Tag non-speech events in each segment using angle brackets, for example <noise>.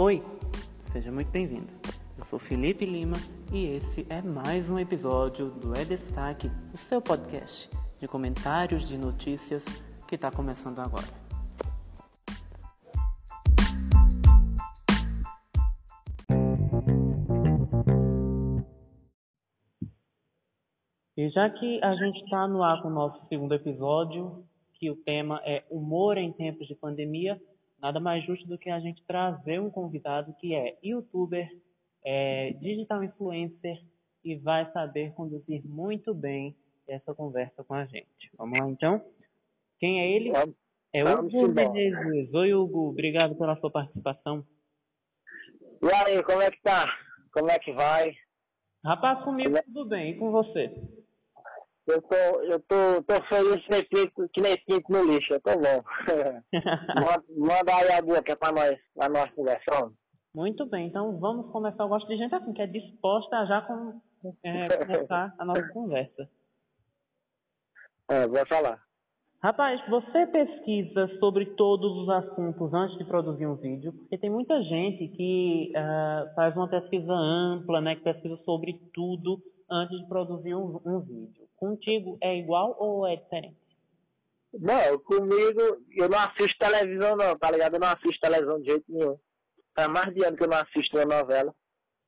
Oi, seja muito bem-vindo. Eu sou Felipe Lima e esse é mais um episódio do É Destaque, o seu podcast de comentários de notícias que está começando agora. E já que a gente está no ar com o nosso segundo episódio, que o tema é humor em tempos de pandemia, nada mais justo do que a gente trazer um convidado que é youtuber, é digital influencer e vai saber conduzir muito bem essa conversa com a gente. Vamos lá então? Quem é ele? É Hugo Menezes. Oi, Hugo. Obrigado pela sua participação. E aí, como é que tá? Como é que vai? Rapaz, comigo é... tudo bem. E com você? Eu tô, eu tô, tô feliz que nem pinto, que nem pinto no lixo, eu tô bom. <laughs> manda, manda aí a é pra nós, pra nós conversar. Muito bem, então vamos começar. Eu gosto de gente assim, que é disposta a já com, é, começar a nossa <laughs> conversa. É, vou falar. Rapaz, você pesquisa sobre todos os assuntos antes de produzir um vídeo? Porque tem muita gente que uh, faz uma pesquisa ampla, né, que pesquisa sobre tudo antes de produzir um, um vídeo. Contigo é igual ou é diferente? Não, comigo, eu não assisto televisão não, tá ligado? Eu não assisto televisão de jeito nenhum. Faz mais de ano que eu não assisto uma novela.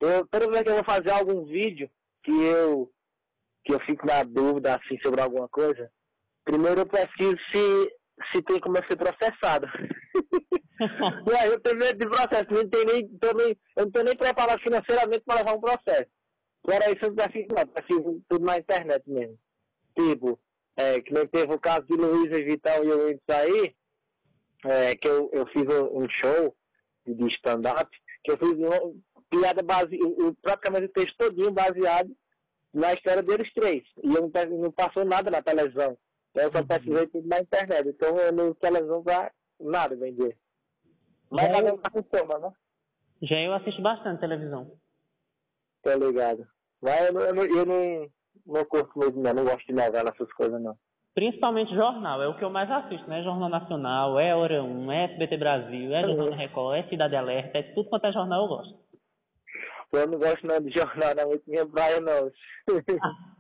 Eu, toda vez que eu vou fazer algum vídeo que eu, que eu fico na dúvida assim sobre alguma coisa, primeiro eu pesquiso se, se tem como eu ser processado. <laughs> e aí eu tenho medo de processo, não tenho nem, nem, eu não tenho nem preparado financeiramente para levar um processo. Agora isso eu prefiro, não, prefiro tudo na internet mesmo. Tipo, é, que nem teve o caso de Luiz Vitão e o Índice aí, é, que eu, eu fiz um show de stand-up, que eu fiz uma piada base, praticamente o texto todinho baseado na história deles três. E eu não, não passou nada na televisão. Eu só uhum. pesquisei tudo na internet. Então eu não televisão pra nada vender. Mas é eu... toma, né? Já eu assisto bastante televisão. Tô ligado. Mas eu, eu, eu não, não curto mesmo, não. Não gosto de novela, essas coisas, não. Principalmente jornal, é o que eu mais assisto, né? Jornal Nacional, é Hora 1, é SBT Brasil, é Jornal uhum. Record, é Cidade Alerta, é tudo quanto é jornal eu gosto. Eu não gosto não de jornal, não, muito minha praia não. <laughs>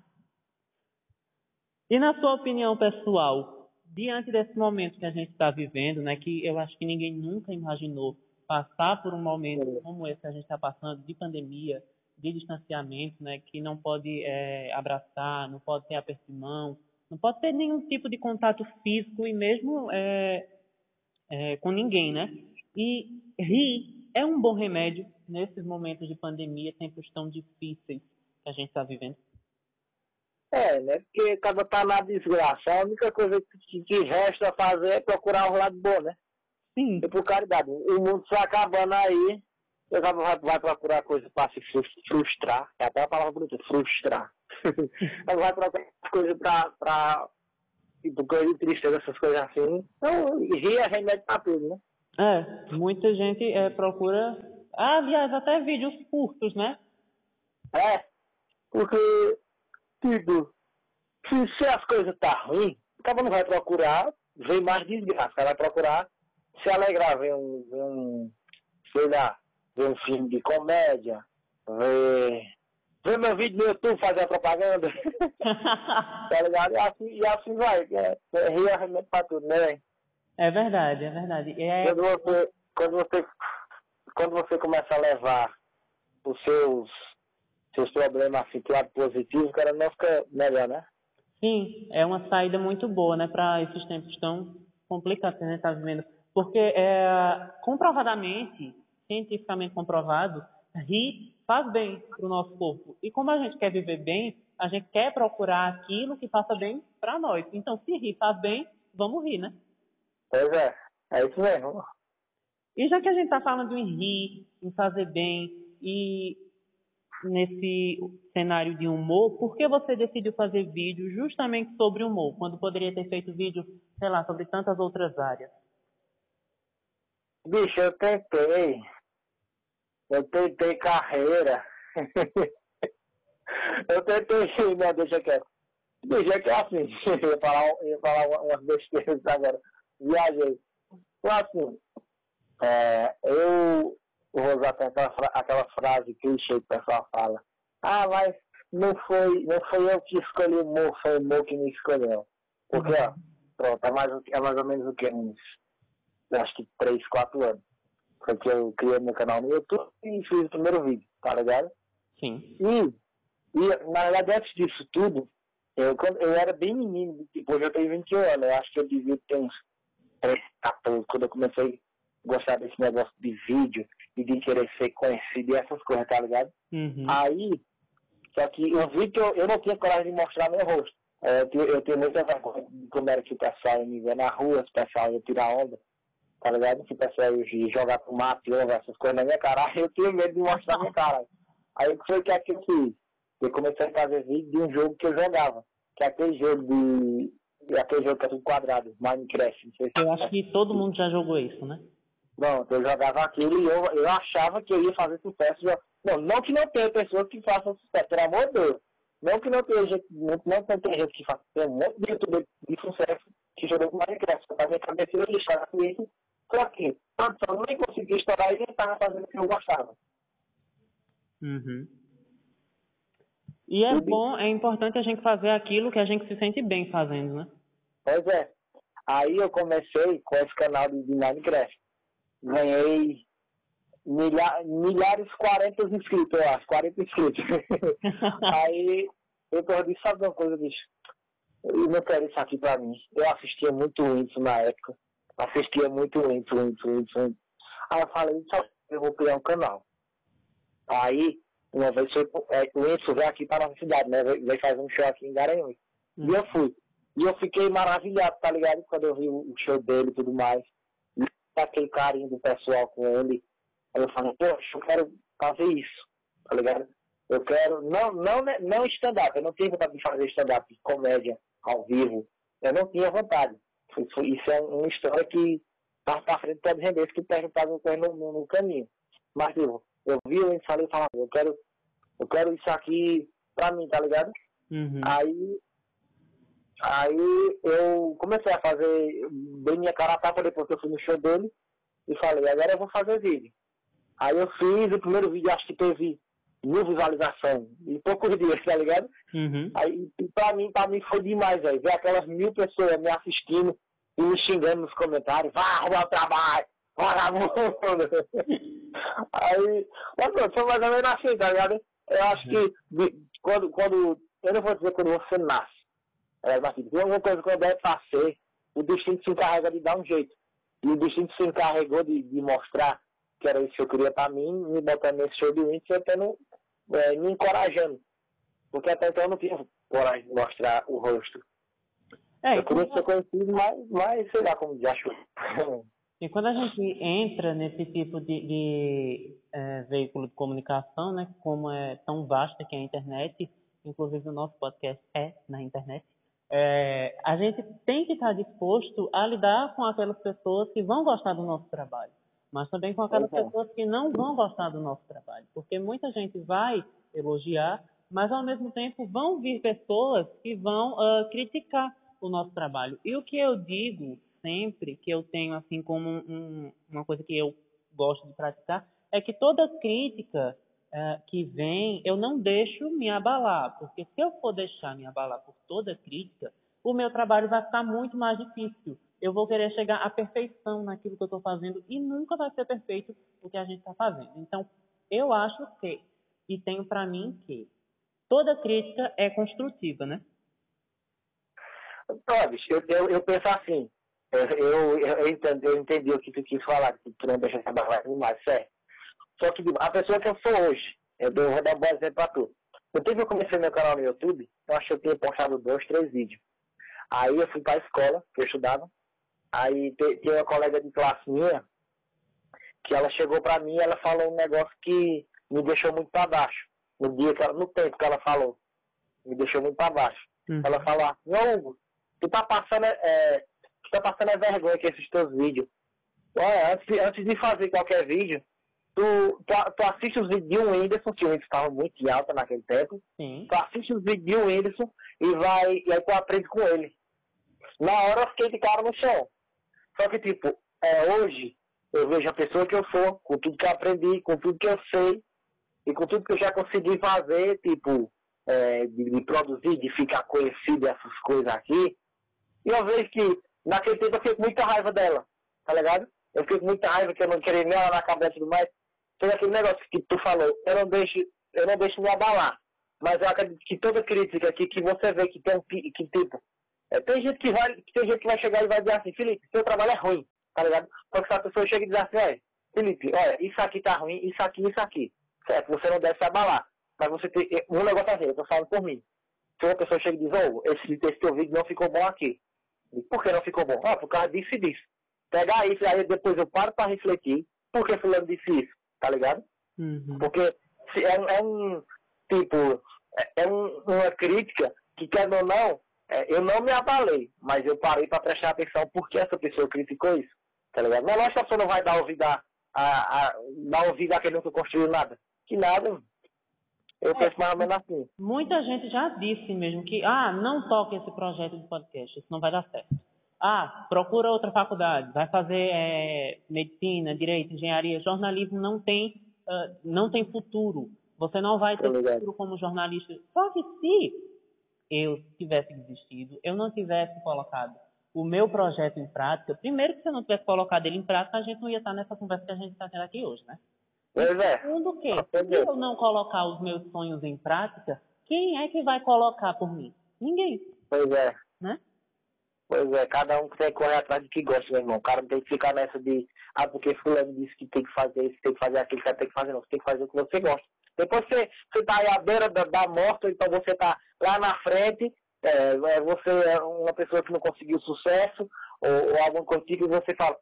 e na sua opinião pessoal, diante desse momento que a gente está vivendo, né? Que eu acho que ninguém nunca imaginou passar por um momento como esse que a gente está passando, de pandemia, de distanciamento, né, que não pode é, abraçar, não pode ter aperto de mão, não pode ter nenhum tipo de contato físico e mesmo é, é, com ninguém, né? E rir é um bom remédio nesses momentos de pandemia, tempos tão difíceis que a gente está vivendo. É, né? Porque cada tá na desgraça, a única coisa que, que resta fazer é procurar um lado bom, né? Sim. E por caridade, o mundo se acabando aí, você vai, vai procurar coisa para se frustrar. É até a palavra bonita, frustrar. <laughs> vai procurar coisa para. Pra, tipo, coisa de tristeza, essas coisas assim. Então, rir é remédio para tudo, né? É, muita gente é, procura. Ah, aliás, até vídeos curtos, né? É, porque, tipo, se, se as coisas tá ruim, o cara não vai procurar ver mais desgraça, o cara vai procurar se alegrar, ver um, ver um sei lá, ver um filme de comédia, ver, ver meu vídeo no YouTube fazer a propaganda. <laughs> tá ligado? E assim, e assim vai. É, é, remédio pra tudo, né? É verdade, é verdade. É... Quando, você, quando, você, quando você começa a levar os seus, seus problemas assim, pro lado positivo, o cara não fica melhor, né? Sim, é uma saída muito boa, né, para esses tempos tão complicados que a gente está vivendo. Porque, é, comprovadamente, cientificamente comprovado, rir faz bem para o nosso corpo. E como a gente quer viver bem, a gente quer procurar aquilo que faça bem para nós. Então, se rir faz bem, vamos rir, né? Pois é, é isso mesmo. E já que a gente está falando em rir, em fazer bem, e nesse cenário de humor, por que você decidiu fazer vídeo justamente sobre humor, quando poderia ter feito vídeo, sei lá, sobre tantas outras áreas? Bicho, eu tentei, eu tentei carreira. <laughs> eu tentei, não, deixa quieto. Deixa que é assim, <laughs> eu ia falar, ia falar umas besteiras agora. Viajei. Então assim, é, eu, vou usar aquela, aquela frase que o pessoal fala. Ah, mas não foi, não foi eu que escolhi o Mo, foi o Mo que me escolheu. Porque, ó, pronto, é mais, é mais ou menos o que? Uns, acho que 3, 4 anos. Que eu criei meu canal no YouTube e fiz o primeiro vídeo, tá ligado? Sim. E, e na verdade, antes disso tudo, eu, quando, eu era bem menino, tipo, hoje eu tenho 21 anos, eu acho que eu devia ter uns 3, 14, quando eu comecei a gostar desse negócio de vídeo e de querer ser conhecido e essas coisas, tá ligado? Uhum. Aí, só que o vídeo eu, eu não tinha coragem de mostrar meu rosto. É, eu, tenho, eu tenho muita vergonha de como era que o pessoal ia me na rua, o pessoal ia tirar onda, tá ligado? Que o pessoal ia jogar pro mato e essas coisas na minha cara. <laughs> Eu tinha medo de mostrar minha cara. Aí foi que aquilo que eu fiz. Eu comecei a fazer vídeo de um jogo que eu jogava. Que é aquele jogo de. Aquele jogo que é tudo quadrado, Minecraft. Não sei se eu acho que todo mundo já jogou isso, né? Pronto, eu jogava aquilo e eu, eu achava que eu ia fazer sucesso. Não, não que não tenha pessoas que façam sucesso, pelo amor de Deus. Não que não tenha gente, não, não tem gente que faça tem um monte de youtuber de sucesso que jogou com Minecraft. Na minha cabeça eu lixava com isso. Só que, só não consegui estourar e nem estava fazendo o que eu gostava. Uhum. E é bom, é importante a gente fazer aquilo que a gente se sente bem fazendo, né? Pois é. Aí eu comecei com esse canal de Minecraft. Ganhei milha, milhares, 40 inscritos, eu acho, 40 inscritos. <laughs> Aí eu perdi, sabe uma coisa, bicho? Eu não quero isso aqui pra mim. Eu assistia muito isso na época. Assistia muito isso, isso, isso. Aí eu falei, só eu vou criar um canal. Aí, uma vez foi, é, o Enzo veio aqui para nossa cidade, né? Veio fazer um show aqui em Garanhuns. E eu fui. E eu fiquei maravilhado, tá ligado? Quando eu vi o show dele e tudo mais. E aquele carinho do pessoal com ele. Aí eu falei, poxa, eu quero fazer isso, tá ligado? Eu quero, não, não, não stand-up, eu não tinha vontade de fazer stand-up, comédia ao vivo. Eu não tinha vontade. Isso é uma história que mais pra frente pode render, se tu perguntar no, no, no caminho. Mas, tipo, eu vi o ensaio e falava, eu quero, eu quero isso aqui pra mim, tá ligado? Uhum. Aí, aí eu comecei a fazer bem minha cara a tapa depois que eu fui no show dele e falei, agora eu vou fazer vídeo. Aí eu fiz o primeiro vídeo, acho que teve mil visualizações em poucos dias, tá ligado? Uhum. Aí pra mim, pra mim foi demais, velho. Ver aquelas mil pessoas me assistindo e me xingando nos comentários, vá arrumar o trabalho, vagabundo. <laughs> Aí, mas pronto, foi mais ou menos assim, tá ligado? Eu acho que quando, quando, eu não vou dizer quando você nasce, é, mas tem alguma coisa que eu deve fazer, o destino se encarrega de dar um jeito. E o destino se encarregou de, de mostrar que era isso que eu queria pra mim, me botando nesse show de Winter e até não, é, me encorajando. Porque até então eu não tinha coragem de mostrar o rosto. É, eu queria ser conhecido, mas, mas sei lá como já achou. <laughs> E quando a gente entra nesse tipo de, de é, veículo de comunicação, né, como é tão vasta que é a internet, inclusive o nosso podcast é na internet, é, a gente tem que estar disposto a lidar com aquelas pessoas que vão gostar do nosso trabalho mas também com aquelas uhum. pessoas que não vão gostar do nosso trabalho, porque muita gente vai elogiar, mas ao mesmo tempo vão vir pessoas que vão uh, criticar o nosso trabalho. E o que eu digo sempre, que eu tenho assim como um, uma coisa que eu gosto de praticar, é que toda crítica uh, que vem, eu não deixo me abalar, porque se eu for deixar me abalar por toda crítica, o meu trabalho vai ficar muito mais difícil eu vou querer chegar à perfeição naquilo que eu estou fazendo e nunca vai ser perfeito o que a gente está fazendo. Então, eu acho que, e tenho para mim que, toda crítica é construtiva, né? Olha, eu, eu, eu penso assim, eu, eu, eu, entendi, eu entendi o que tu quis falar, que tu não deixa essa barra mais, certo? Só que a pessoa que eu sou hoje, eu vou dar um bom exemplo para tu. Tempo que eu comecei meu canal no YouTube, eu acho que eu tinha postado dois, três vídeos. Aí eu fui para a escola, que eu estudava, Aí tem uma colega de classe minha que ela chegou pra mim e ela falou um negócio que me deixou muito pra baixo. No dia que ela, no tempo que ela falou. Me deixou muito pra baixo. Uhum. Ela falou, não, Hugo, tu tá passando, é, tu tá passando a vergonha com esses teus vídeos. Olha, antes, antes de fazer qualquer vídeo, tu, tu, tu assiste os vídeos de um Whindersson, que o Whindersson estava muito em alta naquele tempo. Sim. Tu assiste os vídeos de um Whindersson e vai, e aí tu aprende com ele. Na hora eu fiquei de cara no chão. Só que, tipo, é, hoje, eu vejo a pessoa que eu sou, com tudo que eu aprendi, com tudo que eu sei, e com tudo que eu já consegui fazer, tipo, é, de, de, produzir, de ficar conhecido essas coisas aqui. E eu vejo que naquele tempo eu fiquei com muita raiva dela, tá ligado? Eu fiquei com muita raiva que eu não queria nem ela na cabeça e tudo mais. Todo aquele negócio que tu falou, eu não deixo, eu não deixo me abalar. Mas eu acredito que toda crítica aqui que você vê que tem um que tipo. É, tem gente que vai, tem gente que vai chegar e vai dizer assim, Felipe, seu trabalho é ruim, tá ligado? Só que se a pessoa chega e diz assim, olha, Felipe, olha, isso aqui tá ruim, isso aqui, isso aqui. Certo, você não deve se abalar. Mas você tem. Um negócio assim, eu tô falando por mim. Se uma pessoa chega e diz, oh, esse, esse teu vídeo não ficou bom aqui. Por que não ficou bom? Ah, por causa disso e disso. Pegar isso, aí depois eu paro para refletir. Por que fulano disse isso? Tá ligado? Uhum. Porque é, é, um. Tipo, é, é um, uma crítica que, quer ou não, é, eu não me abalei, mas eu parei para prestar atenção por que essa pessoa criticou isso. Tá ligado? Não acho que a pessoa não vai dar ouvido a, a, a, dar ouvido a quem nunca construiu nada. Que nada. Eu penso mais ou menos assim. Muita gente já disse mesmo que, ah, não toque esse projeto de podcast, isso não vai dar certo. Ah, procura outra faculdade, vai fazer é, medicina, direito, engenharia, jornalismo não tem, uh, não tem futuro. Você não vai ter futuro como jornalista. Só que se eu tivesse desistido, eu não tivesse colocado o meu projeto em prática, primeiro que se eu não tivesse colocado ele em prática, a gente não ia estar nessa conversa que a gente está tendo aqui hoje, né? Pois é. Segundo que, se eu não colocar os meus sonhos em prática, quem é que vai colocar por mim? Ninguém. Pois é. Né? Pois é, cada um tem que correr atrás do que gosta, meu irmão. O cara não tem que ficar nessa de, ah, porque fulano disse que tem que fazer isso, tem que fazer aquilo, tem que fazer não. Você tem que fazer o que você gosta. Depois você, você tá aí à beira da, da morte, então você tá lá na frente, é, é você é uma pessoa que não conseguiu sucesso, ou, ou alguma coisa tipo, e você fala,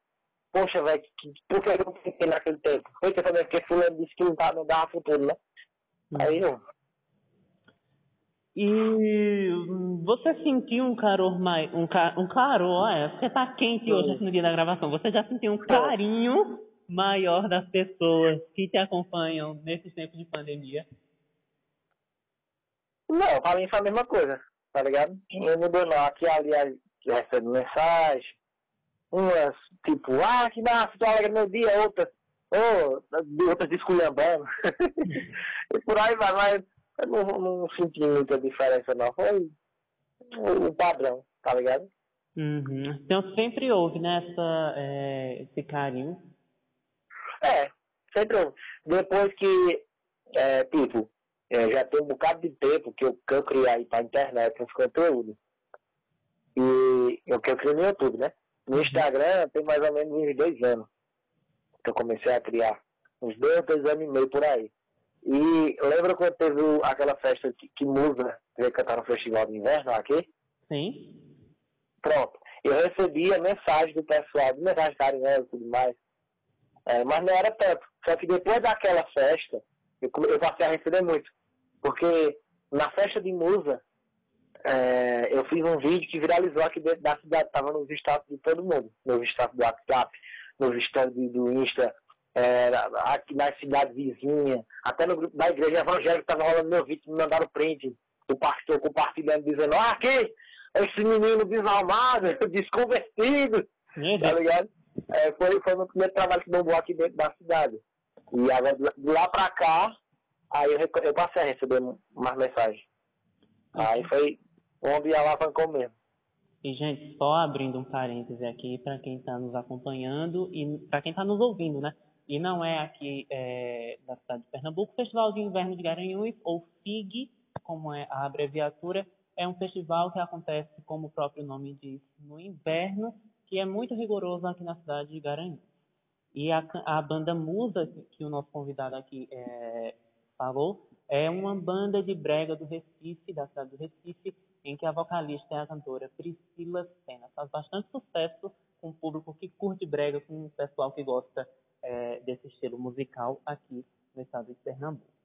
poxa, velho, por que eu não fiquei naquele tempo? Foi que também porque fulano disse que não, tá, não dava futuro, né? Hum. Aí eu. E você sentiu um calor mais. Um, ca, um calor, é, porque tá quente hoje aqui no dia da gravação. Você já sentiu um carinho maior das pessoas que te acompanham nesses tempos de pandemia? Não, pra mim foi a mesma coisa, tá ligado? Não mudou não. Aqui ali recebe mensagem, umas, tipo, ah, que massa, tô alegre meu dia, outras, oh, outras desculhambando. <laughs> e por aí vai, mas eu não, não senti muita diferença não. Foi o padrão, tá ligado? Uhum. Então sempre houve, né, essa, é, esse carinho. É, sempre houve. Depois que, é, tipo, é, já tem um bocado de tempo que eu, que eu criei aí pra internet os conteúdos. E eu que eu criei no YouTube, né? No Instagram tem mais ou menos uns dois anos que eu comecei a criar. Uns dois, dois anos e meio por aí. E lembra quando teve aquela festa que, que Musa veio cantar no Festival de Inverno aqui? Sim. Pronto. Eu recebia mensagem do pessoal, mensagem carinhosa e tudo mais. É, mas não era tanto. Só que depois daquela festa, eu, eu passei a receber muito. Porque na festa de Musa, é, eu fiz um vídeo que viralizou aqui dentro da cidade, estava nos status de todo mundo, nos status do WhatsApp, nos status do Insta, é, aqui na cidade vizinha, até no grupo da igreja evangélica estava rolando meu vídeo, me mandaram print do pastor compartilhando, dizendo, ah, aqui, esse menino desalmado, <laughs> desconvertido, tá ligado? É, foi, foi o meu primeiro trabalho que bombou aqui dentro da cidade. E agora, de lá pra cá, aí eu, eu passei a receber mais mensagens. Aí foi onde alavancou mesmo. E, gente, só abrindo um parêntese aqui para quem está nos acompanhando e para quem está nos ouvindo, né? E não é aqui é, da cidade de Pernambuco, Festival de Inverno de Garanhuns, ou FIG, como é a abreviatura, é um festival que acontece, como o próprio nome diz, no inverno, que é muito rigoroso aqui na cidade de Garanhuns. E a, a banda Musa, que o nosso convidado aqui é, falou, é uma banda de brega do Recife, da cidade do Recife, em que a vocalista é a cantora Priscila Senna. Faz bastante sucesso com o público que curte brega, com o pessoal que gosta é, desse estilo musical aqui no estado de Pernambuco.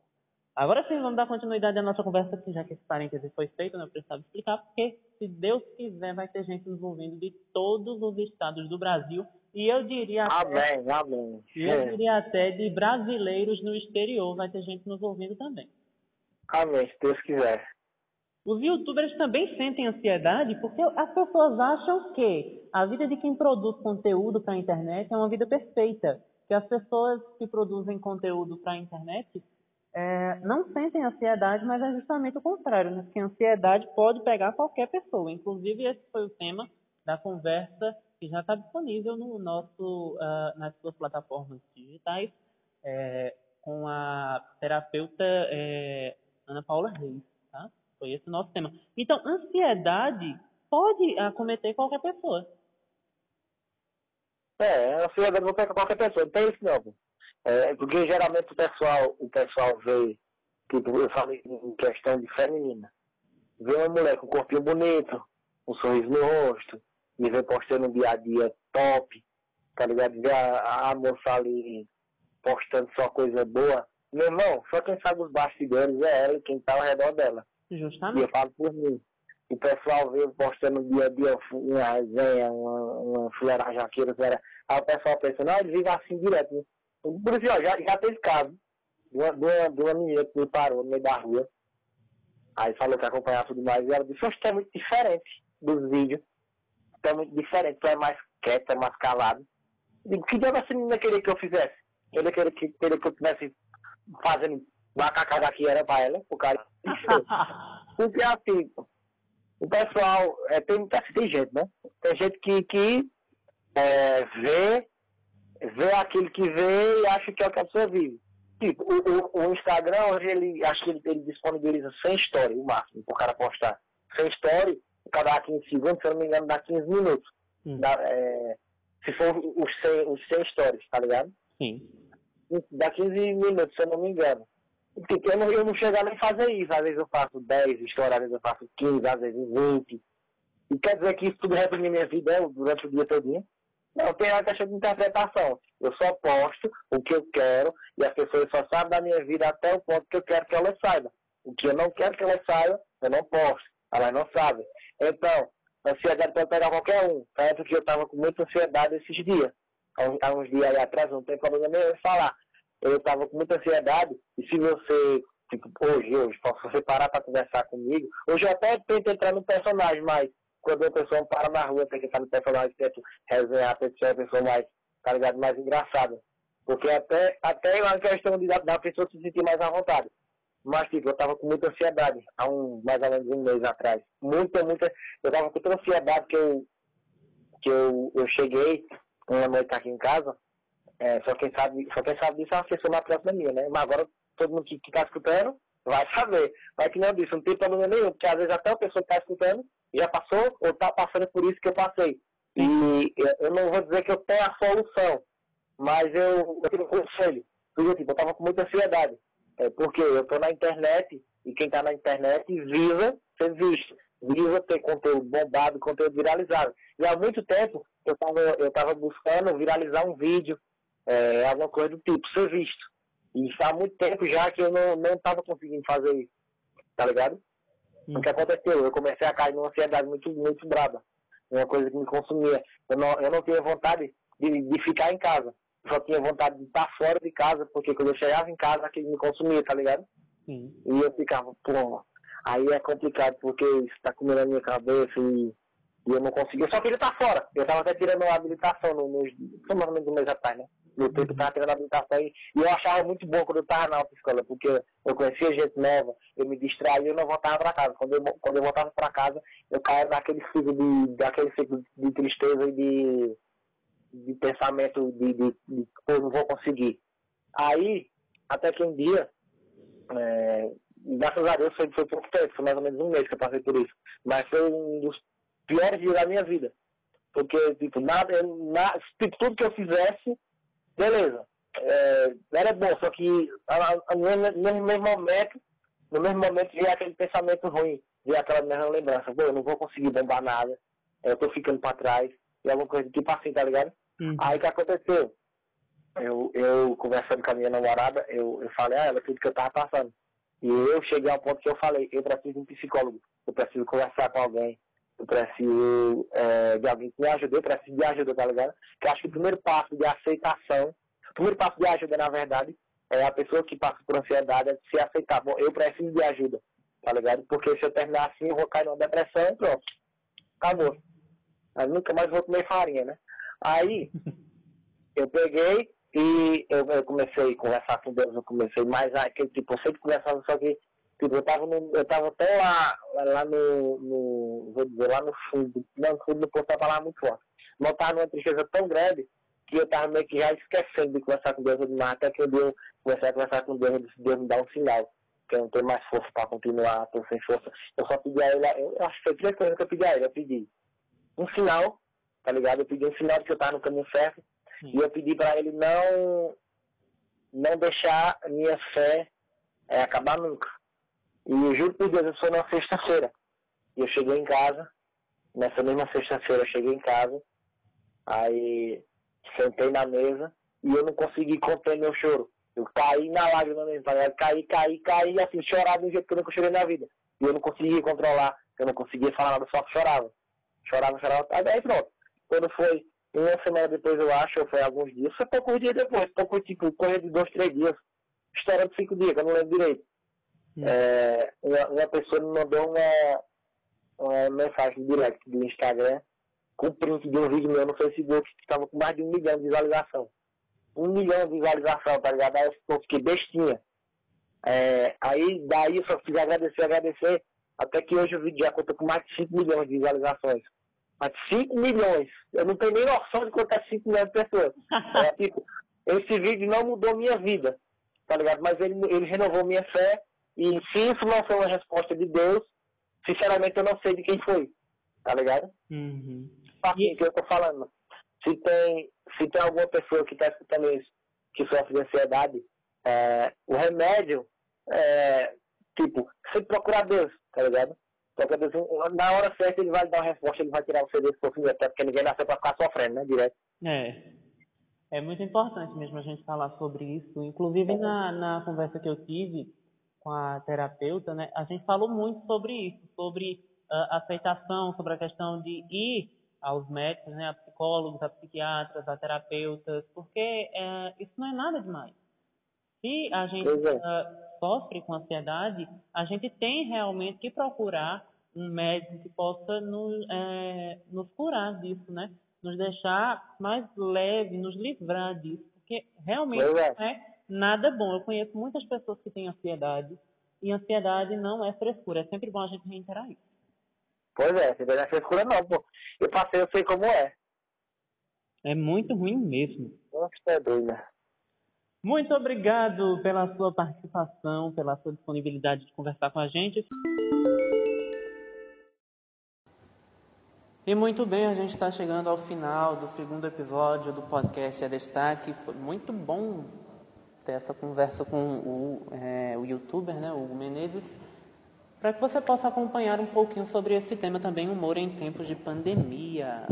Agora sim, vamos dar continuidade à nossa conversa, que já que esse parêntese foi feito, não precisava explicar, porque se Deus quiser, vai ter gente nos ouvindo de todos os estados do Brasil, e eu diria até, amém, amém. eu diria até de brasileiros no exterior, vai ter gente nos ouvindo também. Amém, se Deus quiser. Os youtubers também sentem ansiedade porque as pessoas acham que a vida de quem produz conteúdo para a internet é uma vida perfeita. Que as pessoas que produzem conteúdo para a internet é, não sentem ansiedade, mas é justamente o contrário, né? A ansiedade pode pegar qualquer pessoa. Inclusive, esse foi o tema da conversa que já está disponível no nosso, uh, nas suas plataformas digitais, é, com a terapeuta é, Ana Paula Reis. Tá? Foi esse o nosso tema. Então, ansiedade pode acometer qualquer pessoa. É, ansiedade não pega qualquer pessoa, não tem isso não. É, porque geralmente o pessoal, o pessoal vê, tipo, eu falei em questão de feminina, vê uma mulher com um corpinho bonito, um sorriso no rosto, e vem postando um dia a dia top, tá ligado? Vê a, a moça ali postando só coisa boa. Meu irmão, só quem sabe os bastidores é ela e quem tá ao redor dela. Justamente. E eu falo por mim. O pessoal vê postando dia a dia uma resenha, uma, uma fuleiragem aí o pessoal pensa, não, ele vive assim direto. Né? Por isso, ó, já, já teve caso de uma, de, uma, de uma menina que me parou no meio da rua. Aí falou que acompanhava tudo mais. E ela disse, oxe, tu é muito diferente dos vídeos. Tu é muito diferente, tu é mais quieto, é mais calado. Digo, que diabo essa menina queria que eu fizesse? Ele queria que, queria que eu estivesse fazendo macacada daqui era pra ela, o cara. <laughs> Porque assim, o pessoal, é, tem, tem gente, né? Tem gente que, que é, vê vê aquilo que vê e acha que é o que a pessoa vive. Tipo, o, o, o Instagram, hoje ele, acho que ele, ele disponibiliza 100 stories, o máximo, para o cara postar. 100 stories, cada 15 segundos, se eu não me engano, dá 15 minutos. Hum. Dá, é, se for os 100, os 100 stories, tá ligado? Sim. Dá 15 minutos, se eu não me engano. Porque eu não, eu não chego a nem fazer isso. Às vezes eu faço 10 histórias, às vezes eu faço 15, às vezes 20. E quer dizer que isso tudo reprime minha vida durante o dia todo. Não, tem uma questão de interpretação. Eu só posto o que eu quero e as pessoas só sabem da minha vida até o ponto que eu quero que elas saibam. O que eu não quero que elas saibam, eu não posto. Elas não sabem. Então, ansiedade pode pegar qualquer um. Tanto que eu estava com muita ansiedade esses dias. Há uns dias aí atrás, não tem problema nem falar. Eu estava com muita ansiedade e se você, tipo, hoje, hoje, se você parar para conversar comigo, hoje eu até tento entrar no personagem, mas quando a pessoa para na rua, tem que estar no personagem, tento resenhar, tento ser a pessoa mais, tá ligado, mais engraçada. Porque até, até é uma questão de, da pessoa se sentir mais à vontade. Mas, tipo, eu tava com muita ansiedade, há um, mais ou menos um mês atrás. Muita, muita. Eu tava com tanta ansiedade que eu, que eu, eu cheguei, uma noite aqui em casa, é, só, quem sabe, só quem sabe disso é uma pessoa mais próxima minha, né? Mas agora todo mundo que, que tá escutando vai saber. Mas que não disse, não tem problema nenhum, porque às vezes até a pessoa que tá escutando já passou ou está passando por isso que eu passei. E eu não vou dizer que eu tenho a solução, mas eu, eu tenho um conselho. Porque tipo, eu estava com muita ansiedade. É, porque eu estou na internet e quem está na internet visa ser visto, visa ter conteúdo bombado, conteúdo viralizado. E há muito tempo eu estava eu tava buscando viralizar um vídeo, é, alguma coisa do tipo, ser visto. E há muito tempo já que eu não estava conseguindo fazer isso. Tá ligado? Hum. O que aconteceu? Eu comecei a cair numa ansiedade muito, muito braba. Uma coisa que me consumia. Eu não, eu não tinha vontade de, de ficar em casa. Eu só tinha vontade de estar fora de casa, porque quando eu chegava em casa, aquilo me consumia, tá ligado? E eu ficava, pô, aí é complicado, porque isso tá comendo a minha cabeça e, e eu não conseguia. Eu só queria estar fora. Eu tava até tirando uma habilitação no ou menos um mês atrás, né? Meu tempo estava tendo habilitação e, e eu achava muito bom quando eu estava na autoescola, porque eu conhecia gente nova, eu me distraía e eu não voltava para casa. Quando eu, quando eu voltava para casa, eu caía naquele ciclo de, daquele ciclo de tristeza e de, de pensamento de, de, de eu não vou conseguir. Aí, até que um dia, é, graças a Deus foi, foi pouco tempo, foi mais ou menos um mês que eu passei por isso, mas foi um dos piores dias da minha vida. Porque, tipo, nada, nada tipo, tudo que eu fizesse, beleza, é, era bom, só que no mesmo momento, no mesmo momento veio aquele pensamento ruim, veio aquela mesma lembrança, eu não vou conseguir bombar nada, eu tô ficando pra trás, e alguma coisa tipo assim, tá ligado? Uhum. Aí o que aconteceu? Eu, eu conversando com a minha namorada, eu, eu falei a ela tudo que eu tava passando. E eu cheguei ao ponto que eu falei, eu preciso de um psicólogo, eu preciso conversar com alguém, eu preciso é, de alguém que me ajude, eu preciso de ajuda, tá ligado? Que acho que o primeiro passo de aceitação, o primeiro passo de ajuda, na verdade, é a pessoa que passa por ansiedade é se aceitar. Bom, eu preciso de ajuda. tá ligado? Porque se eu terminar assim, eu vou cair numa depressão e pronto. Acabou. Aí nunca mais vou comer farinha, né? Aí, <laughs> eu peguei e eu, eu, comecei a conversar com Deus, eu comecei mais aquele tipo, eu sempre conversava, só que tipo, eu tava no, eu até lá, lá no, no, vou dizer, lá no fundo, não, no fundo do poço tava lá muito forte. Mas eu tava numa tristeza tão grande que eu tava meio que já esquecendo de conversar com Deus demais, até que eu dei, comecei a conversar com Deus, eu disse, Deus me dá um sinal, que eu não tenho mais força para continuar, tô sem força. Eu só pedi a ele, eu, eu acho que foi a primeira coisa que eu pedi a ele, eu pedi um sinal, tá ligado? Eu pedi um sinal de que eu tava no caminho certo, Sim. e eu pedi para ele não, não deixar minha fé é, acabar nunca. E eu juro por Deus, eu sou na sexta-feira. E eu cheguei em casa, nessa mesma sexta-feira eu cheguei em casa, aí sentei na mesa e eu não consegui conter meu choro. Eu caí na lágrima mesmo, tá Caí, caí, caí, assim, chorar um jeito que eu nunca chorei na vida. E eu não conseguia controlar, eu não conseguia falar nada, só chorava. Chorava, chorava, aí pronto. Quando foi uma semana depois, eu acho, ou foi alguns dias, foi poucos dias depois, pouco, tipo, correr de dois, três dias, de cinco dias, que eu não lembro direito. Hum. É, uma, uma, pessoa me mandou uma, uma mensagem direct do Instagram com print de um vídeo meu no Facebook que estava com mais de um milhão de visualização. Um milhão de visualização, tá ligado? Aí eu fiquei bestinha. É, aí daí eu só fiz agradecer, agradecer, até que hoje o vídeo já conta com mais de 5 milhões de visualizações. Mas 5 milhões. Eu não tenho nem noção de quanto é 5 milhões de pessoas. <laughs> É, tipo, esse vídeo não mudou minha vida, tá ligado? Mas ele, ele renovou minha fé. E se isso não foi uma resposta de Deus, sinceramente eu não sei de quem foi, tá ligado? Uhum assim que eu tô falando. Se tem, se tem alguma pessoa que está escutando isso, que sofre de ansiedade, é, o remédio é, tipo, sempre procurar Deus, tá ligado? Porque Deus, na hora certa ele vai dar uma resposta, ele vai tirar você desse sofrimento, até porque ninguém nasceu para ficar sofrendo, né, direto. É. É muito importante mesmo a gente falar sobre isso. Inclusive na, na conversa que eu tive com a terapeuta, né, a gente falou muito sobre isso, sobre uh, aceitação, sobre a questão de ir aos médicos, né, a psicólogos, a psiquiatras, a terapeutas, porque é, isso não é nada demais. Se a gente uh, sofre com ansiedade, a gente tem realmente que procurar um médico que possa nos, é, nos curar disso, né? Nos deixar mais leve, nos livrar disso, porque realmente não é nada bom. Eu conheço muitas pessoas que têm ansiedade e ansiedade não é frescura. É sempre bom a gente reiterar isso. Pois é, você não é frescura não, pô. Eu passei, eu sei como é. É muito ruim mesmo. Nossa, é doido. Muito obrigado pela sua participação, pela sua disponibilidade de conversar com a gente. E muito bem, a gente está chegando ao final do segundo episódio do podcast A Destaque. Foi muito bom ter essa conversa com o, é, o youtuber, né, Hugo Menezes para que você possa acompanhar um pouquinho sobre esse tema também, humor em tempos de pandemia.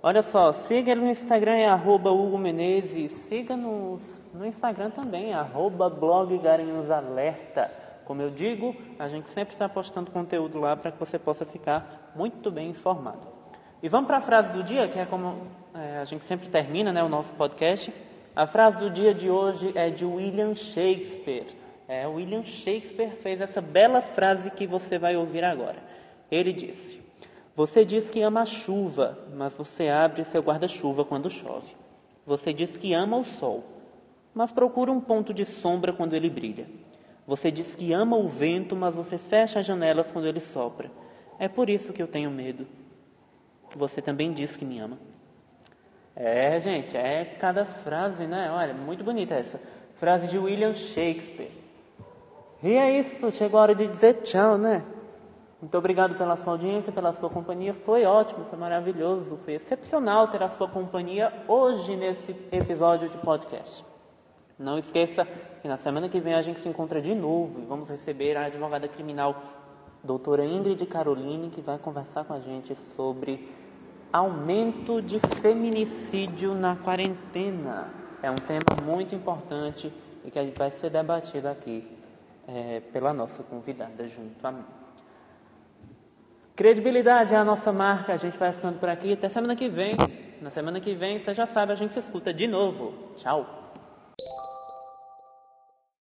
Olha só, siga ele no Instagram, é arroba Hugo Menezes, siga no, no Instagram também, arroba blog Alerta. Como eu digo, a gente sempre está postando conteúdo lá para que você possa ficar muito bem informado. E vamos para a frase do dia, que é como é, a gente sempre termina né, o nosso podcast. A frase do dia de hoje é de William Shakespeare. É, William Shakespeare fez essa bela frase que você vai ouvir agora. Ele disse: Você diz que ama a chuva, mas você abre seu guarda-chuva quando chove. Você diz que ama o sol, mas procura um ponto de sombra quando ele brilha. Você diz que ama o vento, mas você fecha as janelas quando ele sopra. É por isso que eu tenho medo. Você também diz que me ama. É, gente, é cada frase, né? Olha, muito bonita essa. Frase de William Shakespeare. E é isso, chegou a hora de dizer tchau, né? Muito obrigado pela sua audiência, pela sua companhia. Foi ótimo, foi maravilhoso, foi excepcional ter a sua companhia hoje nesse episódio de podcast. Não esqueça que na semana que vem a gente se encontra de novo e vamos receber a advogada criminal doutora Ingrid Caroline, que vai conversar com a gente sobre aumento de feminicídio na quarentena. É um tema muito importante e que vai ser debatido aqui é, pela nossa convidada junto a mim. Credibilidade é a nossa marca, a gente vai ficando por aqui até semana que vem. Na semana que vem, você já sabe, a gente se escuta de novo. Tchau!